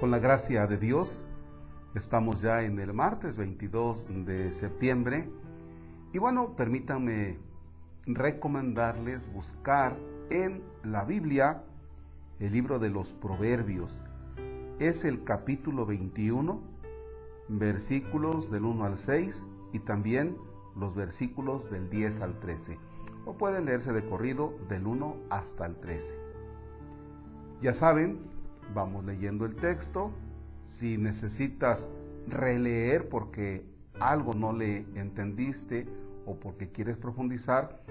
Con la gracia de Dios, estamos ya en el martes 22 de septiembre. Y bueno, permítanme recomendarles buscar en la Biblia el libro de los Proverbios. Es el capítulo 21, versículos del 1 al 6 y también los versículos del 10 al 13. O pueden leerse de corrido del 1 hasta el 13. Ya saben, vamos leyendo el texto. Si necesitas releer porque algo no le entendiste o porque quieres profundizar,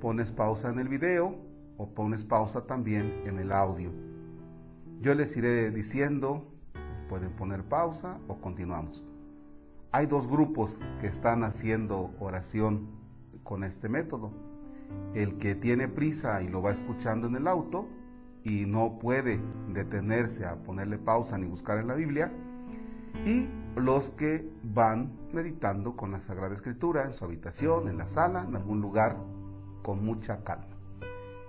pones pausa en el video o pones pausa también en el audio. Yo les iré diciendo, pueden poner pausa o continuamos. Hay dos grupos que están haciendo oración con este método. El que tiene prisa y lo va escuchando en el auto y no puede detenerse a ponerle pausa ni buscar en la Biblia. Y los que van meditando con la Sagrada Escritura en su habitación, en la sala, en algún lugar con mucha calma.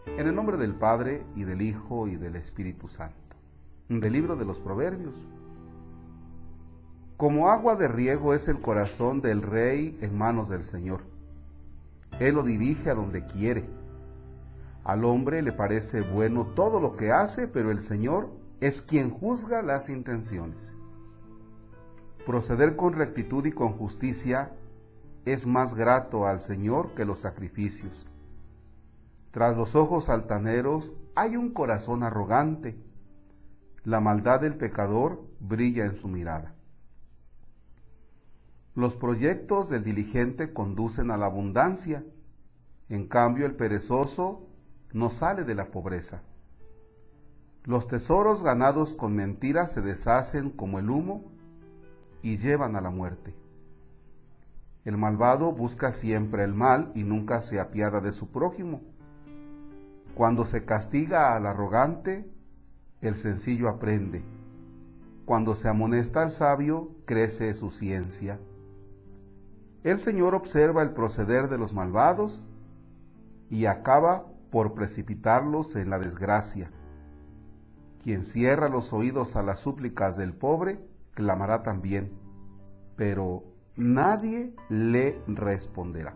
En el nombre del Padre y del Hijo y del Espíritu Santo del libro de los Proverbios. Como agua de riego es el corazón del rey en manos del Señor. Él lo dirige a donde quiere. Al hombre le parece bueno todo lo que hace, pero el Señor es quien juzga las intenciones. Proceder con rectitud y con justicia es más grato al Señor que los sacrificios. Tras los ojos altaneros hay un corazón arrogante la maldad del pecador brilla en su mirada. Los proyectos del diligente conducen a la abundancia, en cambio el perezoso no sale de la pobreza. Los tesoros ganados con mentiras se deshacen como el humo y llevan a la muerte. El malvado busca siempre el mal y nunca se apiada de su prójimo. Cuando se castiga al arrogante, el sencillo aprende. Cuando se amonesta al sabio, crece su ciencia. El Señor observa el proceder de los malvados y acaba por precipitarlos en la desgracia. Quien cierra los oídos a las súplicas del pobre, clamará también, pero nadie le responderá.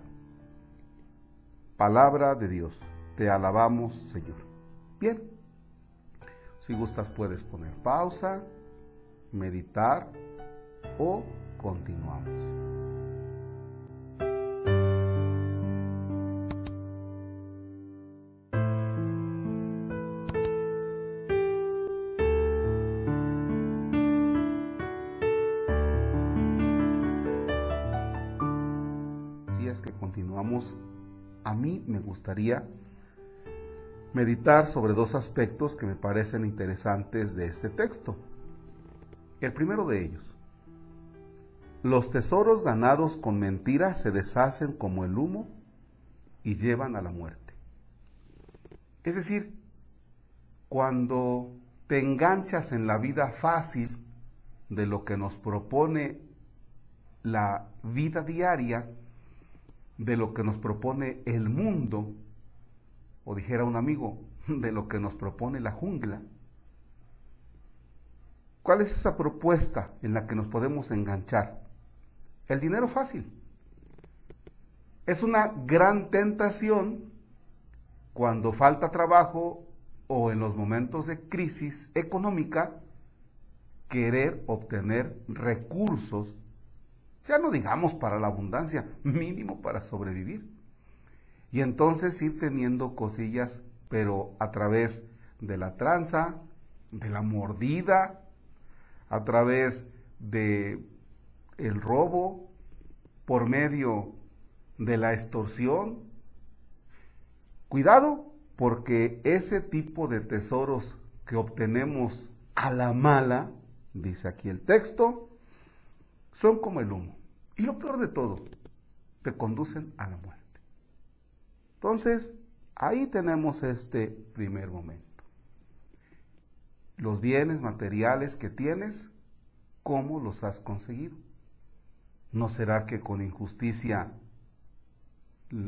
Palabra de Dios, te alabamos Señor. Bien, si gustas puedes poner pausa, meditar o continuamos. Que continuamos, a mí me gustaría meditar sobre dos aspectos que me parecen interesantes de este texto. El primero de ellos, los tesoros ganados con mentiras se deshacen como el humo y llevan a la muerte. Es decir, cuando te enganchas en la vida fácil de lo que nos propone la vida diaria, de lo que nos propone el mundo, o dijera un amigo, de lo que nos propone la jungla. ¿Cuál es esa propuesta en la que nos podemos enganchar? El dinero fácil. Es una gran tentación cuando falta trabajo o en los momentos de crisis económica querer obtener recursos, ya no digamos para la abundancia, mínimo para sobrevivir. Y entonces ir teniendo cosillas, pero a través de la tranza, de la mordida, a través de el robo, por medio de la extorsión. Cuidado, porque ese tipo de tesoros que obtenemos a la mala, dice aquí el texto, son como el humo. Y lo peor de todo, te conducen a la muerte. Entonces, ahí tenemos este primer momento. Los bienes materiales que tienes, ¿cómo los has conseguido? ¿No será que con injusticia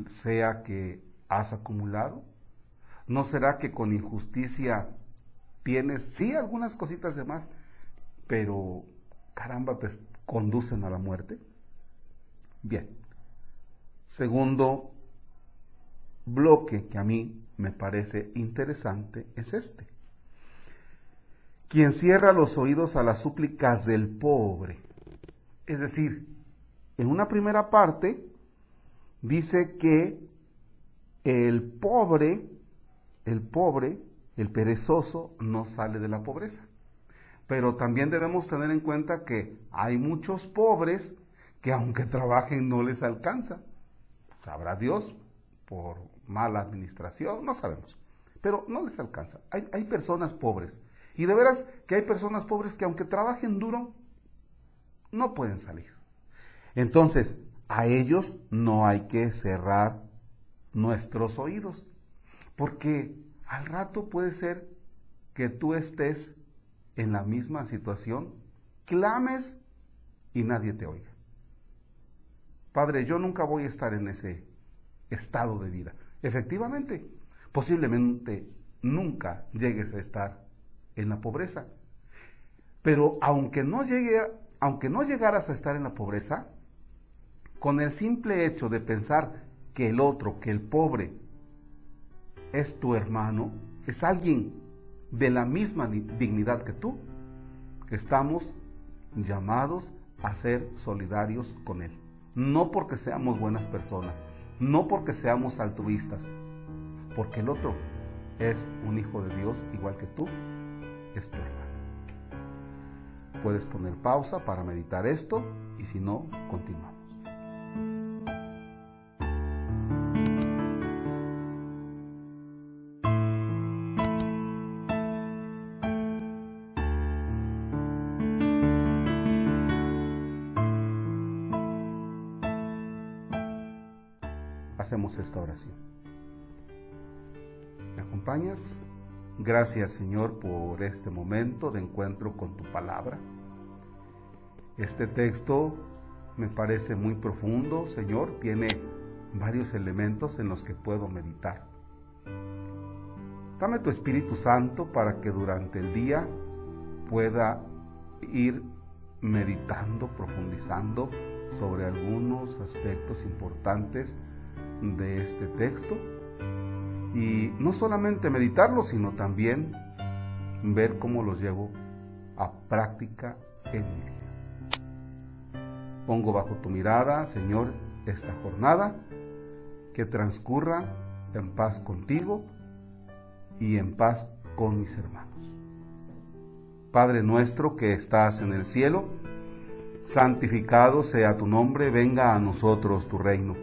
sea que has acumulado? ¿No será que con injusticia tienes, sí, algunas cositas de más, pero caramba, te conducen a la muerte. Bien. Segundo bloque que a mí me parece interesante es este. Quien cierra los oídos a las súplicas del pobre. Es decir, en una primera parte dice que el pobre, el pobre, el perezoso no sale de la pobreza. Pero también debemos tener en cuenta que hay muchos pobres que aunque trabajen no les alcanza. Sabrá Dios por mala administración, no sabemos. Pero no les alcanza. Hay, hay personas pobres. Y de veras que hay personas pobres que aunque trabajen duro, no pueden salir. Entonces, a ellos no hay que cerrar nuestros oídos, porque al rato puede ser que tú estés en la misma situación, clames y nadie te oiga. Padre, yo nunca voy a estar en ese estado de vida. Efectivamente, posiblemente nunca llegues a estar en la pobreza. Pero aunque no llegue, aunque no llegaras a estar en la pobreza, con el simple hecho de pensar que el otro, que el pobre, es tu hermano, es alguien de la misma dignidad que tú, estamos llamados a ser solidarios con Él. No porque seamos buenas personas, no porque seamos altruistas, porque el otro es un hijo de Dios igual que tú, es tu hermano. Puedes poner pausa para meditar esto y si no, continuamos. Hacemos esta oración. ¿Me acompañas? Gracias Señor por este momento de encuentro con tu palabra. Este texto me parece muy profundo, Señor, tiene varios elementos en los que puedo meditar. Dame tu Espíritu Santo para que durante el día pueda ir meditando, profundizando sobre algunos aspectos importantes de este texto y no solamente meditarlo, sino también ver cómo los llevo a práctica en mi vida. Pongo bajo tu mirada, Señor, esta jornada que transcurra en paz contigo y en paz con mis hermanos. Padre nuestro que estás en el cielo, santificado sea tu nombre, venga a nosotros tu reino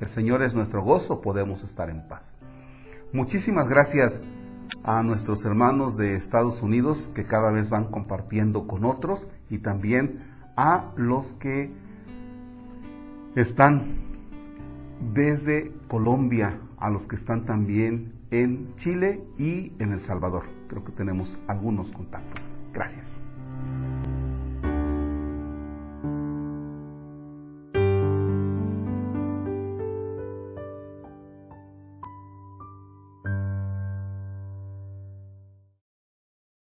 El Señor es nuestro gozo, podemos estar en paz. Muchísimas gracias a nuestros hermanos de Estados Unidos que cada vez van compartiendo con otros y también a los que están desde Colombia, a los que están también en Chile y en El Salvador. Creo que tenemos algunos contactos. Gracias.